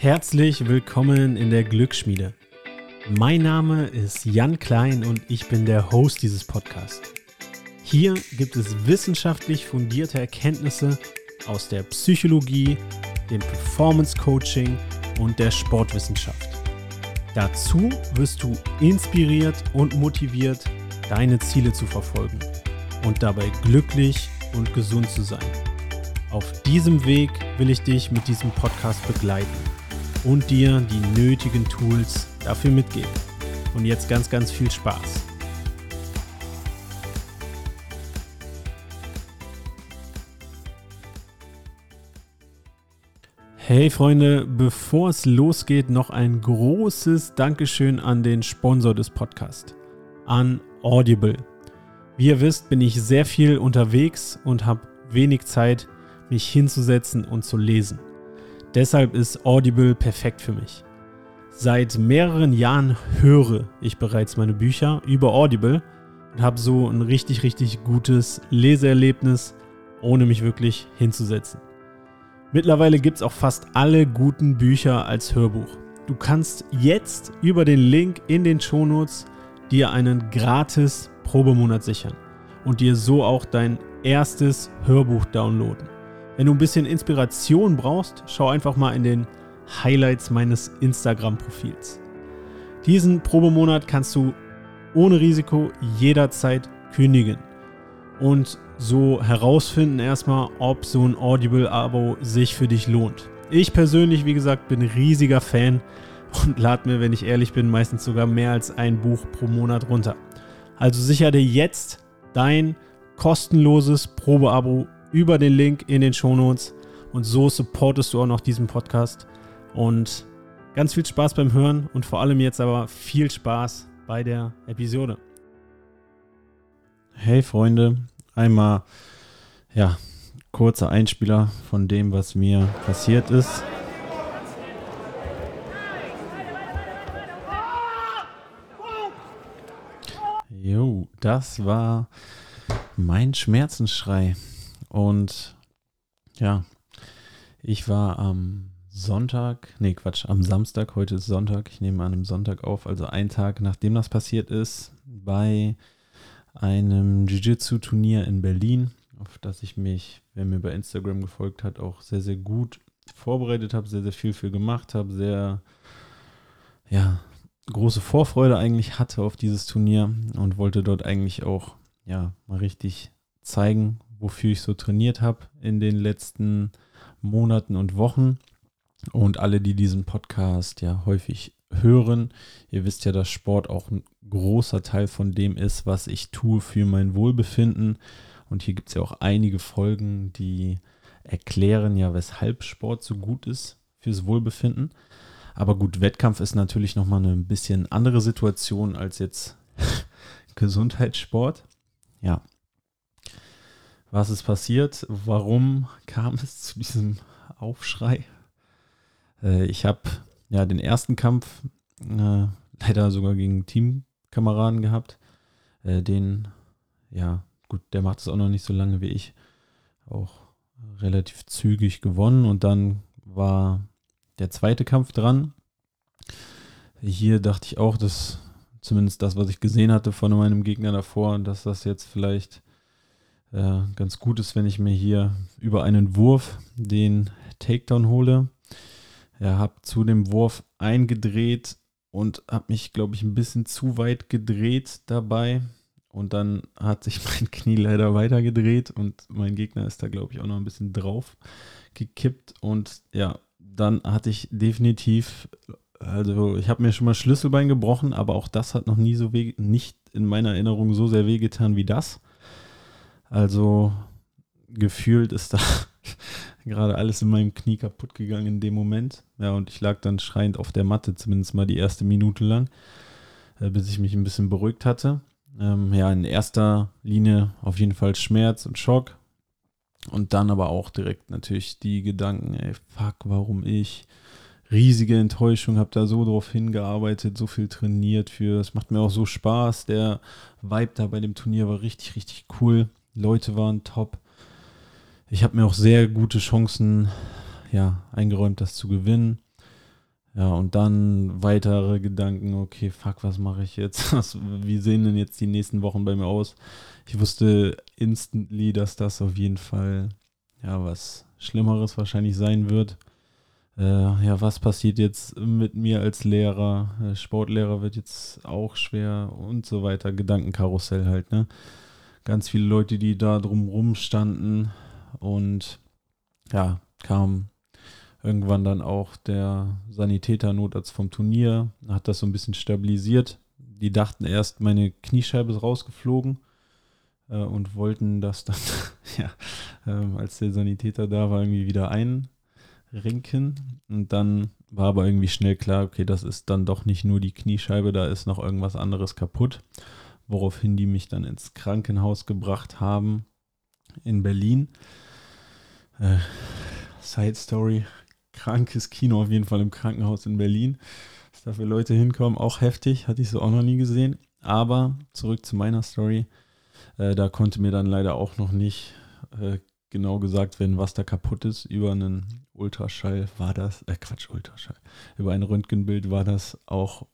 Herzlich willkommen in der Glücksschmiede. Mein Name ist Jan Klein und ich bin der Host dieses Podcasts. Hier gibt es wissenschaftlich fundierte Erkenntnisse aus der Psychologie, dem Performance Coaching und der Sportwissenschaft. Dazu wirst du inspiriert und motiviert, deine Ziele zu verfolgen und dabei glücklich und gesund zu sein. Auf diesem Weg will ich dich mit diesem Podcast begleiten und dir die nötigen Tools dafür mitgeben. Und jetzt ganz, ganz viel Spaß. Hey Freunde, bevor es losgeht, noch ein großes Dankeschön an den Sponsor des Podcasts, an Audible. Wie ihr wisst, bin ich sehr viel unterwegs und habe wenig Zeit, mich hinzusetzen und zu lesen. Deshalb ist Audible perfekt für mich. Seit mehreren Jahren höre ich bereits meine Bücher über Audible und habe so ein richtig, richtig gutes Leseerlebnis, ohne mich wirklich hinzusetzen. Mittlerweile gibt es auch fast alle guten Bücher als Hörbuch. Du kannst jetzt über den Link in den Shownotes dir einen gratis Probemonat sichern und dir so auch dein erstes Hörbuch downloaden. Wenn du ein bisschen Inspiration brauchst, schau einfach mal in den Highlights meines Instagram-Profils. Diesen Probemonat kannst du ohne Risiko jederzeit kündigen und so herausfinden erstmal, ob so ein Audible-Abo sich für dich lohnt. Ich persönlich, wie gesagt, bin riesiger Fan und lade mir, wenn ich ehrlich bin, meistens sogar mehr als ein Buch pro Monat runter. Also sicher dir jetzt dein kostenloses Probeabo über den Link in den Shownotes. Und so supportest du auch noch diesen Podcast. Und ganz viel Spaß beim Hören und vor allem jetzt aber viel Spaß bei der Episode. Hey Freunde, einmal ja, kurzer Einspieler von dem, was mir passiert ist. Jo, das war mein Schmerzensschrei. Und ja, ich war am Sonntag, nee Quatsch, am Samstag, heute ist Sonntag, ich nehme an einem Sonntag auf, also einen Tag nachdem das passiert ist, bei einem Jiu-Jitsu-Turnier in Berlin, auf das ich mich, wer mir bei Instagram gefolgt hat, auch sehr, sehr gut vorbereitet habe, sehr, sehr viel für gemacht habe, sehr, ja, große Vorfreude eigentlich hatte auf dieses Turnier und wollte dort eigentlich auch, ja, mal richtig zeigen, wofür ich so trainiert habe in den letzten Monaten und Wochen. Und alle, die diesen Podcast ja häufig hören, ihr wisst ja, dass Sport auch ein großer Teil von dem ist, was ich tue für mein Wohlbefinden. Und hier gibt es ja auch einige Folgen, die erklären ja, weshalb Sport so gut ist fürs Wohlbefinden. Aber gut, Wettkampf ist natürlich nochmal eine ein bisschen andere Situation als jetzt Gesundheitssport. Ja, was ist passiert? Warum kam es zu diesem Aufschrei? Äh, ich habe ja den ersten Kampf äh, leider sogar gegen Teamkameraden gehabt. Äh, den, ja, gut, der macht es auch noch nicht so lange wie ich. Auch relativ zügig gewonnen und dann war der zweite Kampf dran. Hier dachte ich auch, dass zumindest das, was ich gesehen hatte von meinem Gegner davor, dass das jetzt vielleicht äh, ganz gut ist, wenn ich mir hier über einen Wurf den Takedown hole. Ja, habe zu dem Wurf eingedreht und habe mich, glaube ich, ein bisschen zu weit gedreht dabei. Und dann hat sich mein Knie leider weiter gedreht und mein Gegner ist da, glaube ich, auch noch ein bisschen drauf gekippt. Und ja, dann hatte ich definitiv, also ich habe mir schon mal Schlüsselbein gebrochen, aber auch das hat noch nie so weh, nicht in meiner Erinnerung so sehr wehgetan wie das. Also gefühlt ist da gerade alles in meinem Knie kaputt gegangen in dem Moment. Ja, und ich lag dann schreiend auf der Matte, zumindest mal die erste Minute lang, äh, bis ich mich ein bisschen beruhigt hatte. Ähm, ja, in erster Linie auf jeden Fall Schmerz und Schock. Und dann aber auch direkt natürlich die Gedanken, ey, fuck, warum ich? Riesige Enttäuschung, habe da so drauf hingearbeitet, so viel trainiert für. Es macht mir auch so Spaß. Der Vibe da bei dem Turnier war richtig, richtig cool. Leute waren top. Ich habe mir auch sehr gute Chancen ja, eingeräumt, das zu gewinnen. Ja, und dann weitere Gedanken, okay, fuck, was mache ich jetzt? Was, wie sehen denn jetzt die nächsten Wochen bei mir aus? Ich wusste instantly, dass das auf jeden Fall ja was Schlimmeres wahrscheinlich sein wird. Äh, ja, was passiert jetzt mit mir als Lehrer? Äh, Sportlehrer wird jetzt auch schwer und so weiter. Gedankenkarussell halt, ne? Ganz viele Leute, die da drumrum standen und ja, kam irgendwann dann auch der Sanitäter-Notarzt vom Turnier, hat das so ein bisschen stabilisiert. Die dachten erst, meine Kniescheibe ist rausgeflogen äh, und wollten das dann, ja, äh, als der Sanitäter da war, irgendwie wieder einrinken. Und dann war aber irgendwie schnell klar, okay, das ist dann doch nicht nur die Kniescheibe, da ist noch irgendwas anderes kaputt. Woraufhin die mich dann ins Krankenhaus gebracht haben in Berlin. Äh, Side Story, krankes Kino auf jeden Fall im Krankenhaus in Berlin. Dass dafür Leute hinkommen, auch heftig, hatte ich so auch noch nie gesehen. Aber zurück zu meiner Story. Äh, da konnte mir dann leider auch noch nicht äh, genau gesagt werden, was da kaputt ist. Über einen Ultraschall war das, äh Quatsch, Ultraschall. Über ein Röntgenbild war das auch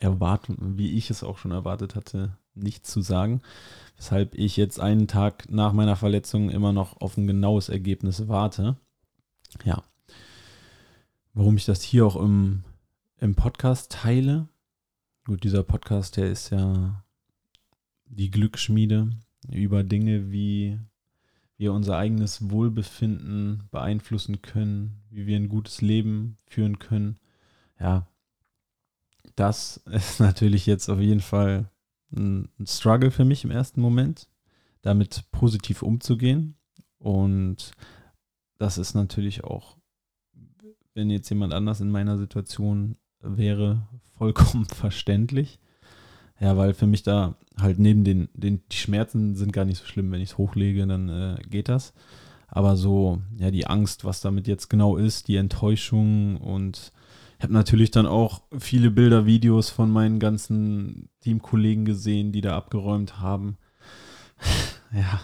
erwartet, wie ich es auch schon erwartet hatte, nicht zu sagen. Weshalb ich jetzt einen Tag nach meiner Verletzung immer noch auf ein genaues Ergebnis warte. Ja, warum ich das hier auch im, im Podcast teile. Gut, dieser Podcast, der ist ja die Glücksschmiede über Dinge, wie wir unser eigenes Wohlbefinden beeinflussen können, wie wir ein gutes Leben führen können. Ja, das ist natürlich jetzt auf jeden Fall ein, Struggle für mich im ersten Moment, damit positiv umzugehen. Und das ist natürlich auch wenn jetzt jemand anders in meiner Situation wäre, vollkommen verständlich. Ja, weil für mich da halt neben den, den die Schmerzen sind gar nicht so schlimm, wenn ich es hochlege, dann äh, geht das. Aber so, ja, die Angst, was damit jetzt genau ist, die Enttäuschung und habe natürlich dann auch viele Bilder, Videos von meinen ganzen Teamkollegen gesehen, die da abgeräumt haben. ja,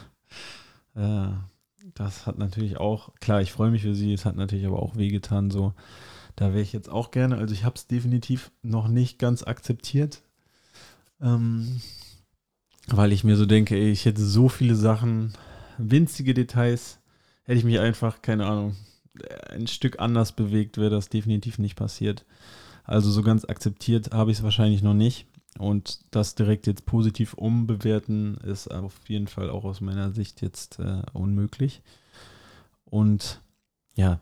äh, das hat natürlich auch, klar, ich freue mich für sie, es hat natürlich aber auch wehgetan, so. Da wäre ich jetzt auch gerne, also ich habe es definitiv noch nicht ganz akzeptiert, ähm, weil ich mir so denke, ey, ich hätte so viele Sachen, winzige Details, hätte ich mich einfach, keine Ahnung, ein Stück anders bewegt, wäre das definitiv nicht passiert. Also so ganz akzeptiert habe ich es wahrscheinlich noch nicht. Und das direkt jetzt positiv umbewerten ist auf jeden Fall auch aus meiner Sicht jetzt äh, unmöglich. Und ja,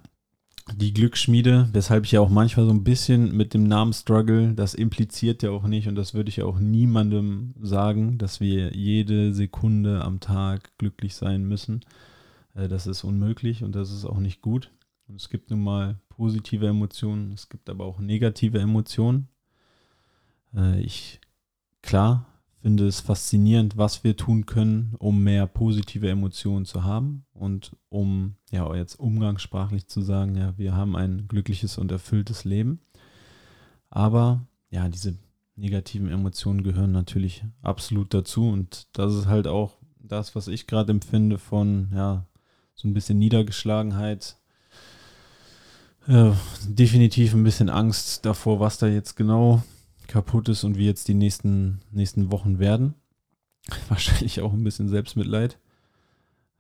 die Glücksschmiede, weshalb ich ja auch manchmal so ein bisschen mit dem Namen Struggle, das impliziert ja auch nicht und das würde ich ja auch niemandem sagen, dass wir jede Sekunde am Tag glücklich sein müssen. Äh, das ist unmöglich und das ist auch nicht gut. Und es gibt nun mal positive Emotionen, es gibt aber auch negative Emotionen. Äh, ich klar, finde es faszinierend, was wir tun können, um mehr positive Emotionen zu haben und um, ja, jetzt umgangssprachlich zu sagen, ja, wir haben ein glückliches und erfülltes Leben. Aber ja, diese negativen Emotionen gehören natürlich absolut dazu und das ist halt auch das, was ich gerade empfinde von, ja, so ein bisschen Niedergeschlagenheit, äh, definitiv ein bisschen Angst davor, was da jetzt genau kaputt ist und wie jetzt die nächsten, nächsten Wochen werden. Wahrscheinlich auch ein bisschen Selbstmitleid.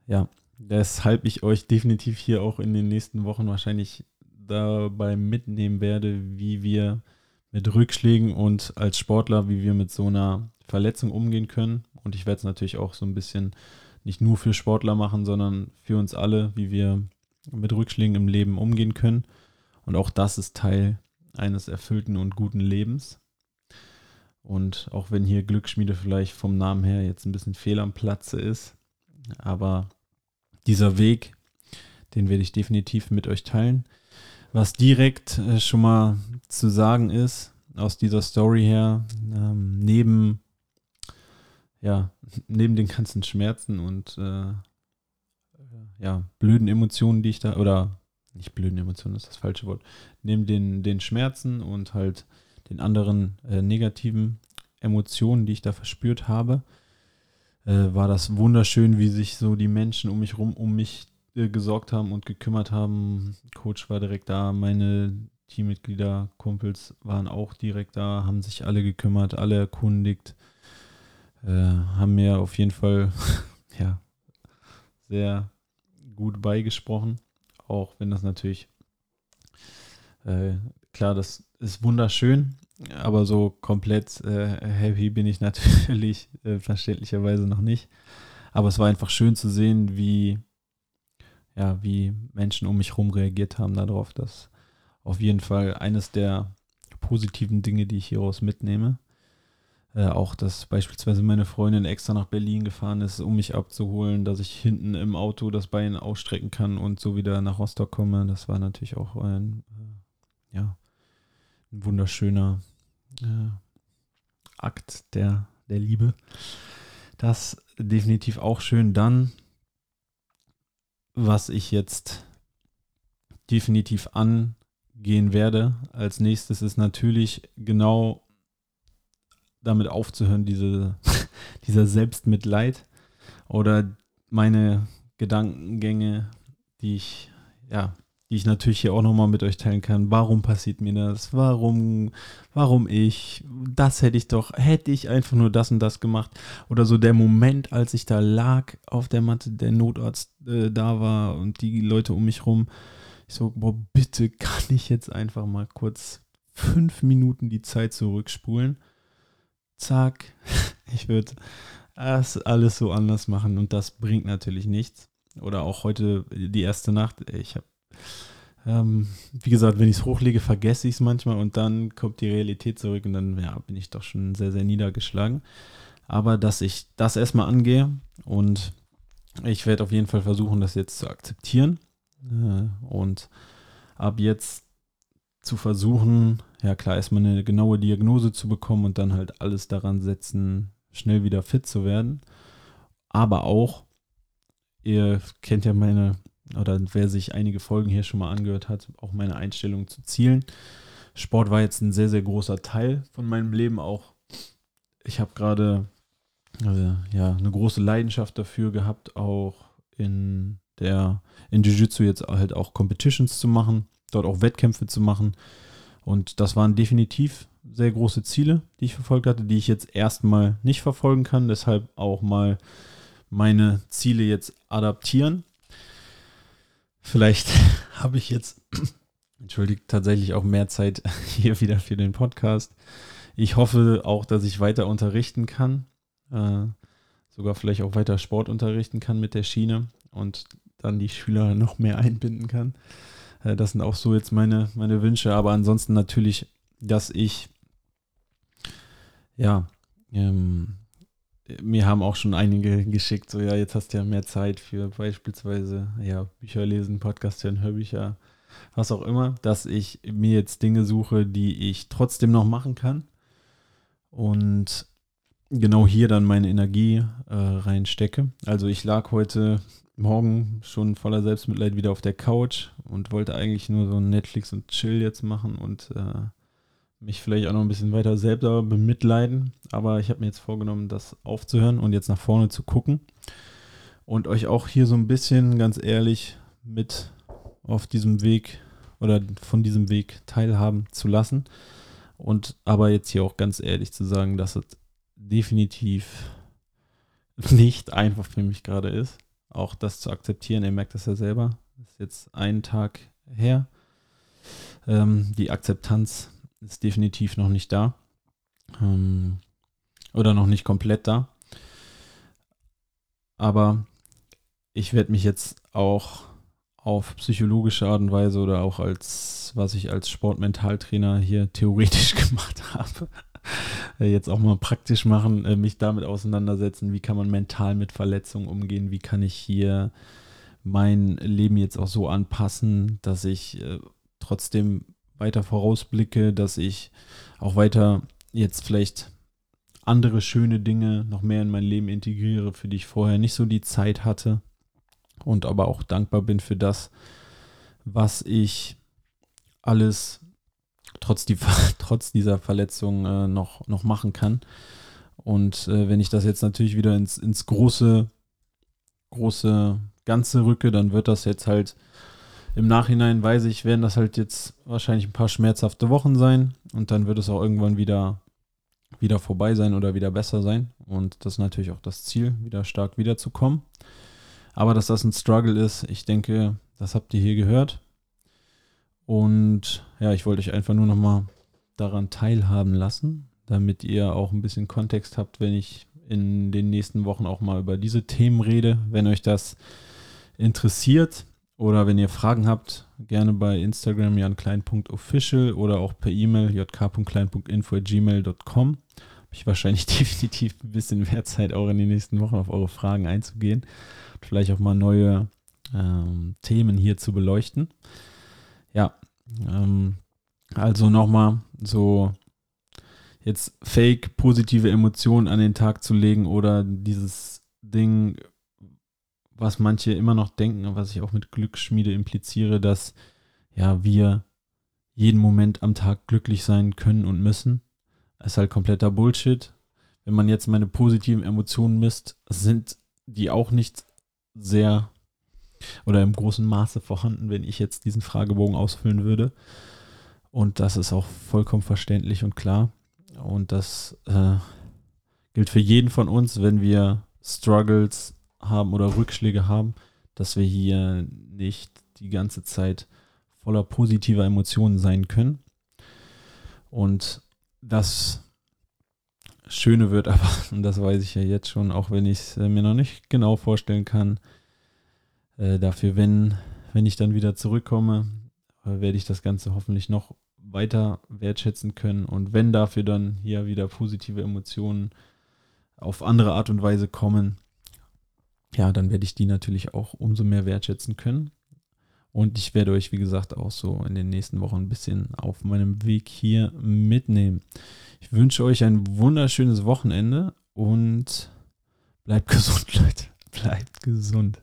Ja, weshalb ich euch definitiv hier auch in den nächsten Wochen wahrscheinlich dabei mitnehmen werde, wie wir mit Rückschlägen und als Sportler, wie wir mit so einer Verletzung umgehen können. Und ich werde es natürlich auch so ein bisschen nicht nur für Sportler machen, sondern für uns alle, wie wir mit Rückschlägen im Leben umgehen können. Und auch das ist Teil eines erfüllten und guten Lebens. Und auch wenn hier Glücksschmiede vielleicht vom Namen her jetzt ein bisschen fehl am Platze ist, aber dieser Weg, den werde ich definitiv mit euch teilen. Was direkt äh, schon mal zu sagen ist, aus dieser Story her, ähm, neben, ja, neben den ganzen Schmerzen und äh, ja, blöden Emotionen, die ich da, oder nicht blöden Emotionen ist das falsche Wort, neben den, den Schmerzen und halt den anderen äh, negativen Emotionen, die ich da verspürt habe, äh, war das wunderschön, wie sich so die Menschen um mich rum um mich äh, gesorgt haben und gekümmert haben. Coach war direkt da, meine Teammitglieder, Kumpels waren auch direkt da, haben sich alle gekümmert, alle erkundigt, äh, haben mir auf jeden Fall ja, sehr gut beigesprochen, auch wenn das natürlich, äh, klar, das ist wunderschön, aber so komplett äh, happy bin ich natürlich äh, verständlicherweise noch nicht. Aber es war einfach schön zu sehen, wie, ja, wie Menschen um mich herum reagiert haben darauf. Das auf jeden Fall eines der positiven Dinge, die ich hieraus mitnehme. Äh, auch, dass beispielsweise meine Freundin extra nach Berlin gefahren ist, um mich abzuholen, dass ich hinten im Auto das Bein ausstrecken kann und so wieder nach Rostock komme. Das war natürlich auch ein, äh, ja, ein wunderschöner äh, Akt der, der Liebe. Das definitiv auch schön. Dann, was ich jetzt definitiv angehen werde als nächstes, ist natürlich genau damit aufzuhören, diese, dieser Selbstmitleid oder meine Gedankengänge, die ich ja die ich natürlich hier auch nochmal mit euch teilen kann. Warum passiert mir das? Warum, warum ich? Das hätte ich doch, hätte ich einfach nur das und das gemacht. Oder so der Moment, als ich da lag auf der Matte, der Notarzt äh, da war und die Leute um mich rum. Ich so, boah, bitte kann ich jetzt einfach mal kurz fünf Minuten die Zeit zurückspulen. Zack, ich würde das alles so anders machen und das bringt natürlich nichts. Oder auch heute die erste Nacht. Ich habe ähm, wie gesagt, wenn ich es hochlege, vergesse ich es manchmal und dann kommt die Realität zurück und dann ja, bin ich doch schon sehr, sehr niedergeschlagen. Aber dass ich das erstmal angehe und ich werde auf jeden Fall versuchen, das jetzt zu akzeptieren äh, und ab jetzt zu versuchen, ja klar, erstmal eine genaue Diagnose zu bekommen und dann halt alles daran setzen, schnell wieder fit zu werden. Aber auch, ihr kennt ja meine oder wer sich einige Folgen hier schon mal angehört hat, auch meine Einstellung zu Zielen. Sport war jetzt ein sehr, sehr großer Teil von meinem Leben auch. Ich habe gerade also, ja, eine große Leidenschaft dafür gehabt, auch in der in Jiu-Jitsu jetzt halt auch Competitions zu machen, dort auch Wettkämpfe zu machen. Und das waren definitiv sehr große Ziele, die ich verfolgt hatte, die ich jetzt erstmal nicht verfolgen kann. Deshalb auch mal meine Ziele jetzt adaptieren Vielleicht habe ich jetzt, entschuldigt, tatsächlich auch mehr Zeit hier wieder für den Podcast. Ich hoffe auch, dass ich weiter unterrichten kann. Äh, sogar vielleicht auch weiter Sport unterrichten kann mit der Schiene und dann die Schüler noch mehr einbinden kann. Äh, das sind auch so jetzt meine, meine Wünsche. Aber ansonsten natürlich, dass ich ja ähm, mir haben auch schon einige geschickt, so ja, jetzt hast du ja mehr Zeit für beispielsweise ja, Bücher lesen, Podcast hören, Hörbücher, was auch immer, dass ich mir jetzt Dinge suche, die ich trotzdem noch machen kann und genau hier dann meine Energie äh, reinstecke. Also ich lag heute Morgen schon voller Selbstmitleid wieder auf der Couch und wollte eigentlich nur so Netflix und Chill jetzt machen und äh, mich vielleicht auch noch ein bisschen weiter selber bemitleiden. Aber ich habe mir jetzt vorgenommen, das aufzuhören und jetzt nach vorne zu gucken. Und euch auch hier so ein bisschen, ganz ehrlich, mit auf diesem Weg oder von diesem Weg teilhaben zu lassen. Und aber jetzt hier auch ganz ehrlich zu sagen, dass es definitiv nicht einfach für mich gerade ist. Auch das zu akzeptieren. Ihr merkt das ja selber. Ist jetzt ein Tag her. Ähm, die Akzeptanz ist definitiv noch nicht da. Ähm, oder noch nicht komplett da. Aber ich werde mich jetzt auch auf psychologische Art und Weise oder auch als, was ich als Sportmentaltrainer hier theoretisch gemacht habe, äh, jetzt auch mal praktisch machen, äh, mich damit auseinandersetzen, wie kann man mental mit Verletzungen umgehen, wie kann ich hier mein Leben jetzt auch so anpassen, dass ich äh, trotzdem weiter vorausblicke, dass ich auch weiter jetzt vielleicht andere schöne Dinge noch mehr in mein Leben integriere, für die ich vorher nicht so die Zeit hatte und aber auch dankbar bin für das, was ich alles trotz, die, trotz dieser Verletzung äh, noch, noch machen kann. Und äh, wenn ich das jetzt natürlich wieder ins, ins große, große Ganze rücke, dann wird das jetzt halt im Nachhinein weiß ich, werden das halt jetzt wahrscheinlich ein paar schmerzhafte Wochen sein und dann wird es auch irgendwann wieder, wieder vorbei sein oder wieder besser sein. Und das ist natürlich auch das Ziel, wieder stark wiederzukommen. Aber dass das ein Struggle ist, ich denke, das habt ihr hier gehört. Und ja, ich wollte euch einfach nur nochmal daran teilhaben lassen, damit ihr auch ein bisschen Kontext habt, wenn ich in den nächsten Wochen auch mal über diese Themen rede. Wenn euch das interessiert, oder wenn ihr Fragen habt, gerne bei Instagram janklein.official oder auch per E-Mail jk.klein.info.gmail.com. Habe ich wahrscheinlich definitiv ein bisschen mehr Zeit, auch in den nächsten Wochen auf eure Fragen einzugehen. Vielleicht auch mal neue ähm, Themen hier zu beleuchten. Ja, ähm, also nochmal so jetzt fake positive Emotionen an den Tag zu legen oder dieses Ding was manche immer noch denken, was ich auch mit Glücksschmiede impliziere, dass ja wir jeden Moment am Tag glücklich sein können und müssen. Das ist halt kompletter Bullshit. Wenn man jetzt meine positiven Emotionen misst, sind die auch nicht sehr oder im großen Maße vorhanden, wenn ich jetzt diesen Fragebogen ausfüllen würde. Und das ist auch vollkommen verständlich und klar. Und das äh, gilt für jeden von uns, wenn wir Struggles haben oder Rückschläge haben, dass wir hier nicht die ganze Zeit voller positiver Emotionen sein können. Und das Schöne wird aber, und das weiß ich ja jetzt schon, auch wenn ich es äh, mir noch nicht genau vorstellen kann, äh, dafür, wenn, wenn ich dann wieder zurückkomme, äh, werde ich das Ganze hoffentlich noch weiter wertschätzen können. Und wenn dafür dann hier wieder positive Emotionen auf andere Art und Weise kommen, ja, dann werde ich die natürlich auch umso mehr wertschätzen können. Und ich werde euch, wie gesagt, auch so in den nächsten Wochen ein bisschen auf meinem Weg hier mitnehmen. Ich wünsche euch ein wunderschönes Wochenende und bleibt gesund, Leute. Bleibt gesund.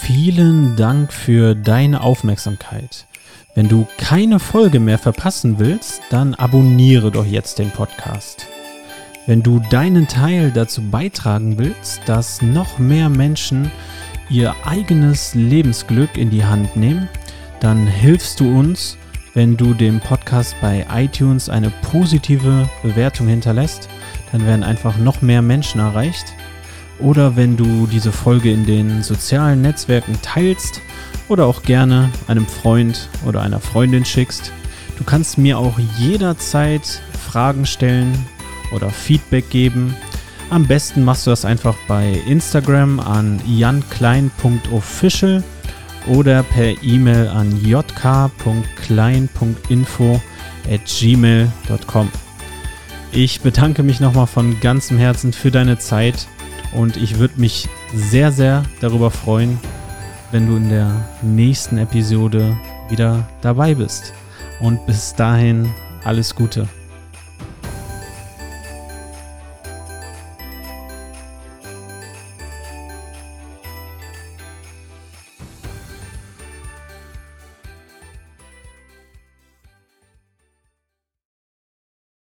Vielen Dank für deine Aufmerksamkeit. Wenn du keine Folge mehr verpassen willst, dann abonniere doch jetzt den Podcast. Wenn du deinen Teil dazu beitragen willst, dass noch mehr Menschen ihr eigenes Lebensglück in die Hand nehmen, dann hilfst du uns, wenn du dem Podcast bei iTunes eine positive Bewertung hinterlässt. Dann werden einfach noch mehr Menschen erreicht. Oder wenn du diese Folge in den sozialen Netzwerken teilst oder auch gerne einem Freund oder einer Freundin schickst. Du kannst mir auch jederzeit Fragen stellen, oder Feedback geben. Am besten machst du das einfach bei Instagram an janklein.official oder per E-Mail an jk.klein.info at gmail.com. Ich bedanke mich nochmal von ganzem Herzen für deine Zeit und ich würde mich sehr, sehr darüber freuen, wenn du in der nächsten Episode wieder dabei bist. Und bis dahin alles Gute.